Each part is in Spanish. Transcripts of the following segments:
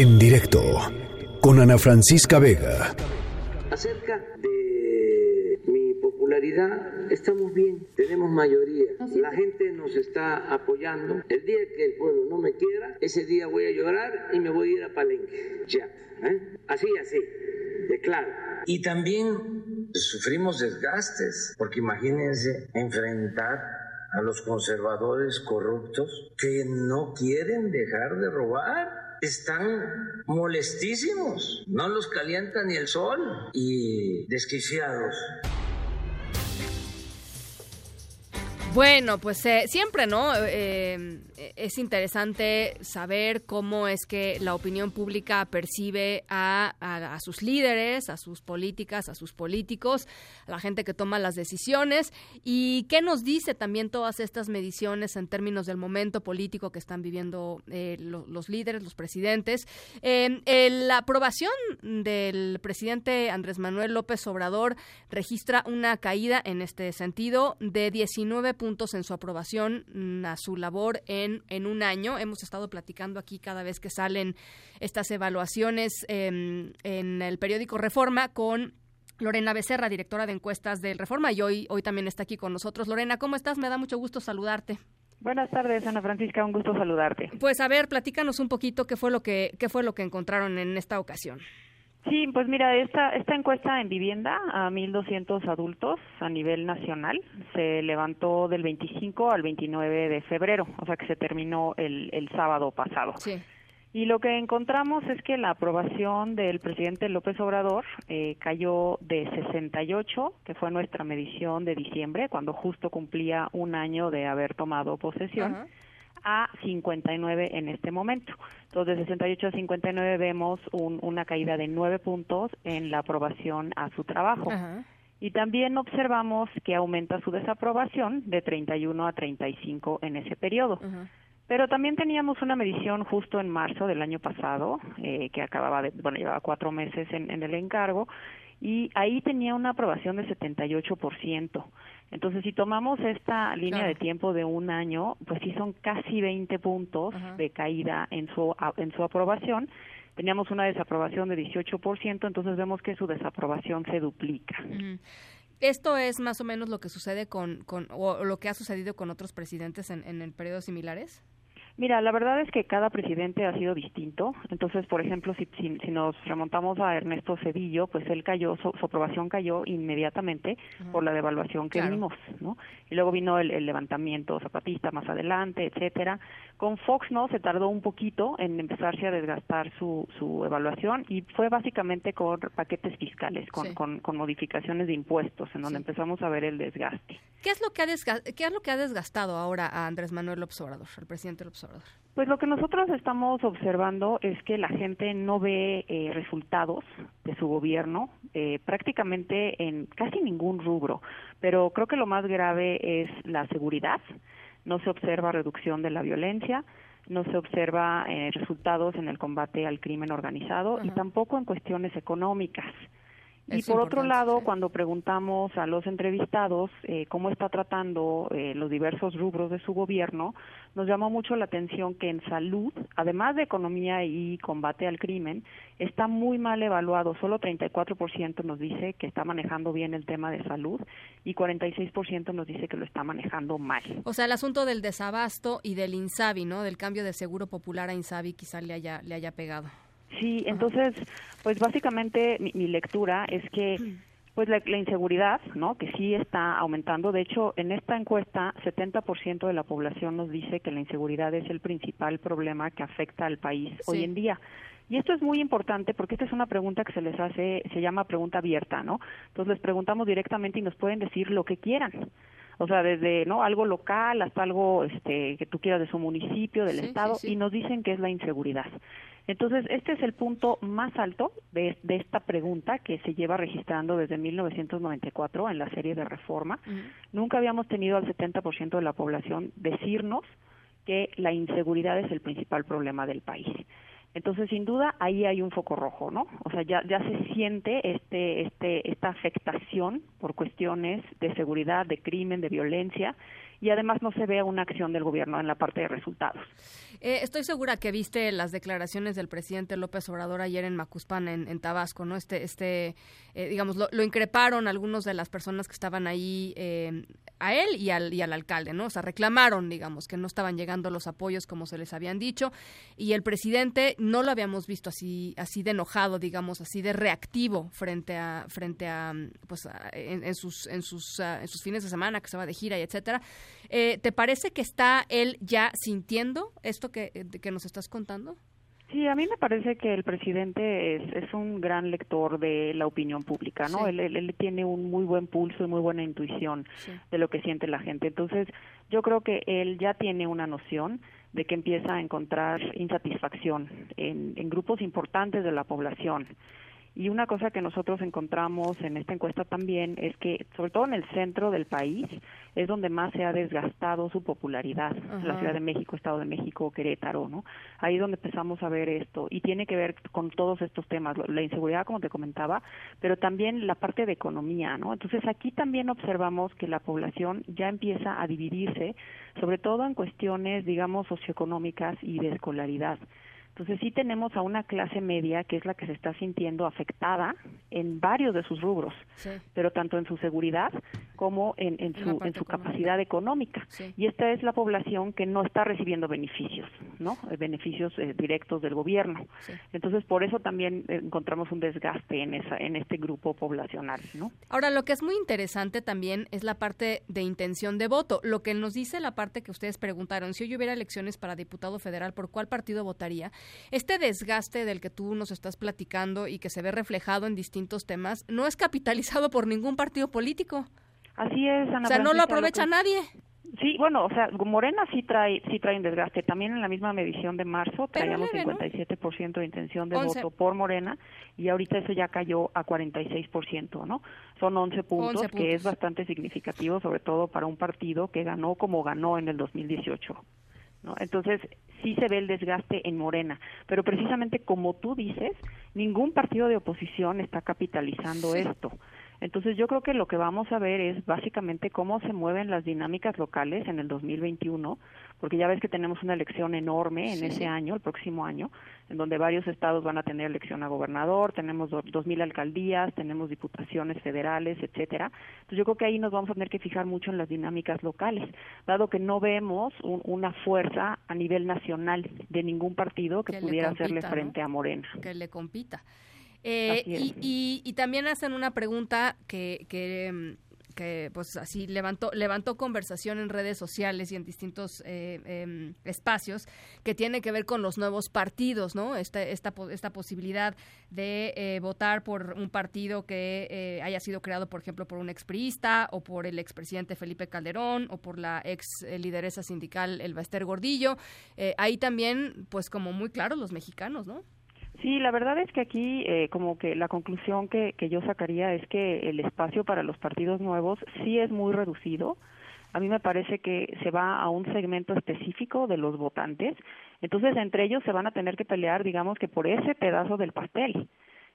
En directo con Ana Francisca Vega. Acerca de mi popularidad, estamos bien, tenemos mayoría. La gente nos está apoyando. El día que el pueblo no me quiera, ese día voy a llorar y me voy a ir a Palenque. Ya, ¿eh? así, así, de claro. Y también sufrimos desgastes, porque imagínense enfrentar a los conservadores corruptos que no quieren dejar de robar. Están molestísimos, no los calienta ni el sol y desquiciados. Bueno, pues eh, siempre, ¿no? Eh, es interesante saber cómo es que la opinión pública percibe a, sus líderes, a sus políticas, a sus políticos, a la gente que toma las decisiones y qué nos dice también todas estas mediciones en términos del momento político que están viviendo eh, los líderes, los presidentes. la aprobación del presidente Andrés Manuel López Obrador registra una caída en este sentido de 19 puntos en su aprobación mm, a su labor en, en un año. Hemos estado platicando aquí cada vez que salen estas evaluaciones em, en el periódico Reforma con Lorena Becerra, directora de encuestas del Reforma, y hoy, hoy también está aquí con nosotros. Lorena, ¿cómo estás? Me da mucho gusto saludarte. Buenas tardes, Ana Francisca, un gusto saludarte. Pues a ver, platícanos un poquito qué fue lo que qué fue lo que encontraron en esta ocasión. Sí, pues mira, esta, esta encuesta en vivienda a 1.200 adultos a nivel nacional se levantó del 25 al 29 de febrero, o sea que se terminó el, el sábado pasado. Sí. Y lo que encontramos es que la aprobación del presidente López Obrador eh, cayó de 68, que fue nuestra medición de diciembre, cuando justo cumplía un año de haber tomado posesión a 59 en este momento. Entonces, de 68 a 59 vemos una caída de 9 puntos en la aprobación a su trabajo. Y también observamos que aumenta su desaprobación de 31 a 35 en ese periodo. Pero también teníamos una medición justo en marzo del año pasado, eh, que acababa de, bueno, llevaba cuatro meses en, en el encargo, y ahí tenía una aprobación de 78%. Entonces, si tomamos esta línea de tiempo de un año, pues sí son casi 20 puntos de caída en su, en su aprobación. Teníamos una desaprobación de 18%, entonces vemos que su desaprobación se duplica. ¿Esto es más o menos lo que sucede con, con o lo que ha sucedido con otros presidentes en, en periodos similares? Mira, la verdad es que cada presidente ha sido distinto. Entonces, por ejemplo, si, si, nos remontamos a Ernesto Cedillo, pues él cayó, su, aprobación cayó inmediatamente por la devaluación que vimos, ¿no? Y luego vino el, levantamiento zapatista más adelante, etcétera. Con Fox, ¿no? Se tardó un poquito en empezarse a desgastar su, su evaluación y fue básicamente con paquetes fiscales, con, con, con, modificaciones de impuestos, en donde empezamos a ver el desgaste. ¿Qué es lo que ha, qué es lo que ha desgastado ahora a Andrés Manuel López Obrador, al presidente López Obrador? Pues lo que nosotros estamos observando es que la gente no ve eh, resultados de su gobierno eh, prácticamente en casi ningún rubro, pero creo que lo más grave es la seguridad. No se observa reducción de la violencia, no se observa eh, resultados en el combate al crimen organizado y tampoco en cuestiones económicas. Y por otro lado, cuando preguntamos a los entrevistados eh, cómo está tratando eh, los diversos rubros de su gobierno, nos llamó mucho la atención que en salud, además de economía y combate al crimen, está muy mal evaluado. Solo 34% nos dice que está manejando bien el tema de salud y 46% nos dice que lo está manejando mal. O sea, el asunto del desabasto y del INSABI, ¿no? Del cambio de seguro popular a INSABI quizá le haya, le haya pegado. Sí, entonces, pues básicamente mi, lectura es que pues la, inseguridad, ¿no? Que sí está aumentando. De hecho, en esta encuesta, 70% de la población nos dice que la inseguridad es el principal problema que afecta al país hoy en día. Y esto es muy importante porque esta es una pregunta que se les hace, se llama pregunta abierta, ¿no? Entonces les preguntamos directamente y nos pueden decir lo que quieran o sea, desde no algo local hasta algo este, que tú quieras de su municipio, del estado, y nos dicen que es la inseguridad. Entonces, este es el punto más alto de, esta pregunta que se lleva registrando desde 1994 en la serie de reforma. Nunca habíamos tenido al 70% de la población decirnos que la inseguridad es el principal problema del país. Entonces, sin duda, ahí hay un foco rojo, ¿no? O sea, ya, ya se siente este, este, esta afectación por cuestiones de seguridad, de crimen, de violencia, y además no se ve una acción del gobierno en la parte de resultados. Eh, estoy segura que viste las declaraciones del presidente López Obrador ayer en Macuspana, en, Tabasco, ¿no? Este, este eh, digamos, lo, increparon algunos de las personas que estaban ahí eh, a él y al, y al alcalde, ¿no? O sea, reclamaron, digamos, que no estaban llegando los apoyos como se les habían dicho y el presidente no lo habíamos visto así, así de enojado, digamos, así de reactivo frente a, frente a, pues, en, sus, en sus, ah, en sus fines de semana que se va de gira y etcétera. Eh, ¿Te parece que está él ya sintiendo esto que, que nos estás contando? Sí, a mí me parece que el presidente es, es un gran lector de la opinión pública, ¿no? Él, él, tiene un muy buen pulso y muy buena intuición de lo que siente la gente. Entonces, yo creo que él ya tiene una noción de que empieza a encontrar insatisfacción en, en grupos importantes de la población y una cosa que nosotros encontramos en esta encuesta también es que, sobre todo en el centro del país, es donde más se ha desgastado su popularidad, la Ciudad de México, Estado de México, Querétaro, ¿no? Ahí es donde empezamos a ver esto y tiene que ver con todos estos temas, la inseguridad, como te comentaba, pero también la parte de economía, ¿no? Entonces aquí también observamos que la población ya empieza a dividirse, sobre todo en cuestiones, digamos, socioeconómicas y de escolaridad. Entonces sí tenemos a una clase media que es la que se está sintiendo afectada en varios de sus rubros, pero tanto en su seguridad como en, su, en su capacidad económica. Y esta es la población que no está recibiendo beneficios, ¿no? Eh, beneficios eh, directos del gobierno. Entonces por eso también encontramos un desgaste en esa en este grupo poblacional, ¿no? Ahora lo que es muy interesante también es la parte de intención de voto. Lo que nos dice la parte que ustedes preguntaron, si hoy hubiera elecciones para diputado federal, ¿por cuál partido votaría? Este desgaste del que tú nos estás platicando y que se ve reflejado en distintos temas no es capitalizado por ningún partido polítipo. Así es, Ana O sea, no lo aprovecha nadie. Sí, bueno, o sea, Morena sí trae sí trae un desgaste. También en la misma medición de marzo traíamos 57% de intención de voto por Morena y ahorita eso ya cayó a 46%, ¿no? Son 11 puntos, 11 puntos, que es bastante significativo, sobre todo para un partido que ganó como ganó en el 2018. ¿No? Entonces, sí se ve el desgaste en Morena, pero precisamente como tú dices, ningún partido de oposición está capitalizando esto. Entonces yo creo que lo que vamos a ver es básicamente cómo se mueven las dinámicas locales en el 2021, porque ya ves que tenemos una elección enorme en ese año, el próximo año, en donde varios estados van a tener elección a gobernador, tenemos dos mil alcaldías, tenemos diputaciones federales, etcétera. Entonces yo creo que ahí nos vamos a tener que fijar mucho en las dinámicas locales, dado que no vemos una fuerza a nivel nacional de ningún partido que, pudiera hacerle frente a Morena. Que le compita. Eh, y, y, también hacen una pregunta que, que, mm, que, pues así levantó levantó conversación en redes sociales y en distintos eh, em, espacios que tiene que ver con los nuevos partidos, ¿no? Esta, esta, esta posibilidad de eh, votar por un partido que haya sido creado, por ejemplo, por un expriista o por el expresidente Felipe Calderón o por la ex lideresa sindical Elba Ester Gordillo. ahí también, pues como muy claros los mexicanos, ¿no? Sí, la verdad es que aquí eh, como que la conclusión que, que yo sacaría es que el espacio para los partidos nuevos sí es muy reducido. A mí me parece que se va a un segmento específico de los votantes. Entonces, entre ellos se van a tener que pelear, digamos que por ese pedazo del pastel.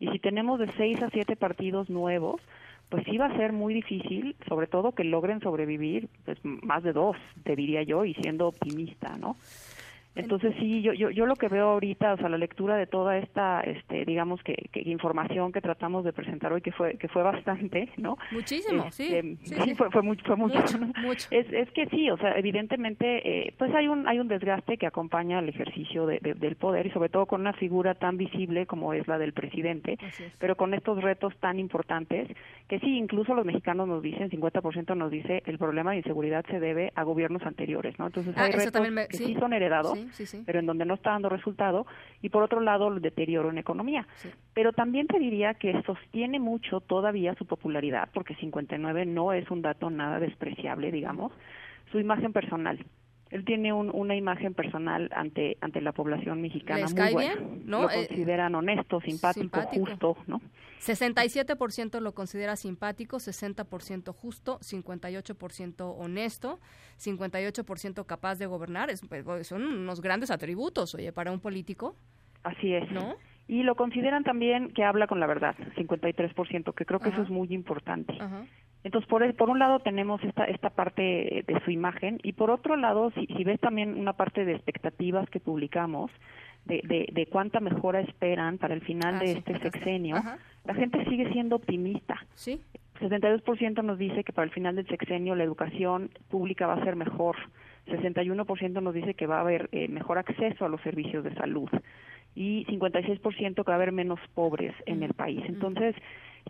Y si tenemos de seis a siete partidos nuevos, pues sí va a ser muy difícil, sobre todo que logren sobrevivir, pues más de dos, te diría yo, y siendo optimista, ¿no? Entonces sí, yo, yo, yo lo que veo ahorita, o sea, la lectura de toda esta, este, digamos que, información que tratamos de presentar hoy, que fue que fue bastante, ¿no? Muchísimo, este, sí, sí, Fue, fue, mucho, fue mucho, Es, es que sí, o sea, evidentemente, eh, pues hay un hay un desgaste que acompaña al ejercicio de, del poder y sobre todo con una figura tan visible como es la del presidente, pero con estos retos tan importantes que sí, incluso los mexicanos nos dicen, 50% nos dice, el problema de inseguridad se debe a gobiernos anteriores, ¿no? Entonces ah, hay retos que sí son heredados pero en donde no está dando resultado, y por otro lado el deterioro en economía. Pero también te diría que sostiene mucho todavía su popularidad, porque 59 no es un dato nada despreciable, digamos, su imagen personal él tiene una imagen personal ante ante la población mexicana muy buena. ¿no? Lo eh, consideran honesto, simpático, justo, ¿no? 67% lo considera simpático, 60% justo, 58% honesto, 58% capaz de gobernar. Pues, son unos grandes atributos, oye, para un político. Así es. ¿No? Y lo consideran también que habla con la verdad, 53%, que creo que eso es muy importante. Entonces, por, por un lado tenemos esta, esta parte de su imagen y por otro lado, si, si ves también una parte de expectativas que publicamos, de, de, de cuánta mejora esperan para el final Ah, de sí, este sexenio, Ajá. la gente sigue siendo optimista. Sí. 62% nos dice que para el final del sexenio la educación pública va a ser mejor. 61% nos dice que va a haber eh, mejor acceso a los servicios de salud y 56% que va a haber menos pobres en el país. Entonces,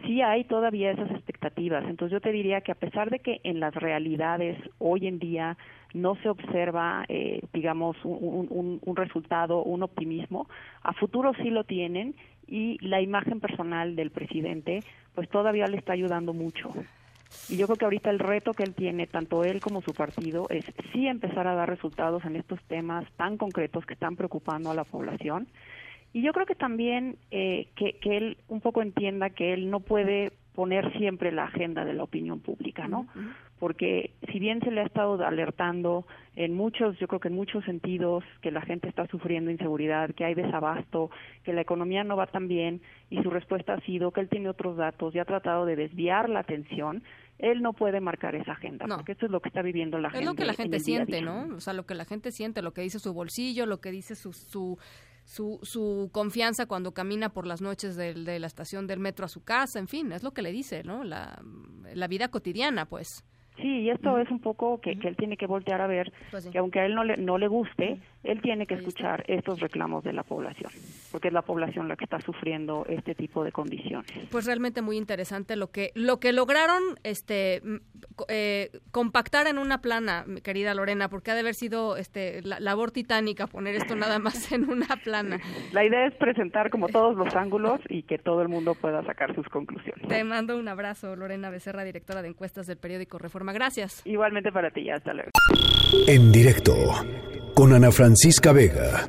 sí hay todavía esas expectativas. Entonces, yo te diría que a pesar de que en las realidades hoy en día no se observa, eh, digamos, un, un- resultado, un optimismo, a futuro sí lo tienen y la imagen personal del presidente, pues todavía le está ayudando mucho. Y yo creo que ahorita el reto que él tiene, tanto él como su partido, es sí empezar a dar resultados en estos temas tan concretos que están preocupando a la población. Y yo creo que también eh, que, que él un poco entienda que él no puede poner siempre la agenda de la opinión pública, ¿no? Porque si bien se le ha estado alertando en muchos, yo creo que en muchos sentidos, que la gente está sufriendo inseguridad, que hay desabasto, que la economía no va tan bien, y su respuesta ha sido que él tiene otros datos y ha tratado de desviar la atención, él no puede marcar esa agenda, No. porque eso es lo que está viviendo la Es gente. lo que la en gente día siente, día. ¿no? O sea, lo que la gente siente, lo que dice su bolsillo, lo que dice su, su, su, su confianza cuando camina por las noches del- de la estación del metro a su casa, en fin, es lo que le dice, ¿no? La, la vida cotidiana, pues. Sí, y esto es un poco que, que él tiene que voltear a ver, Pues sí. que aunque a él no le, no le guste, él tiene que escuchar estos reclamos de la población, porque es la población la que está sufriendo este tipo de condiciones. Pues realmente muy interesante lo que lo que lograron este eh, compactar en una plana, mi querida Lorena, porque ha de haber sido este la, labor titánica poner esto nada más en una plana. La idea es presentar como todos los ángulos y que todo el mundo pueda sacar sus conclusiones. Te mando un abrazo, Lorena Becerra, directora de encuestas del periódico Reforma. Gracias. Igualmente para ti, hasta luego. En directo con Ana Francisca Vega.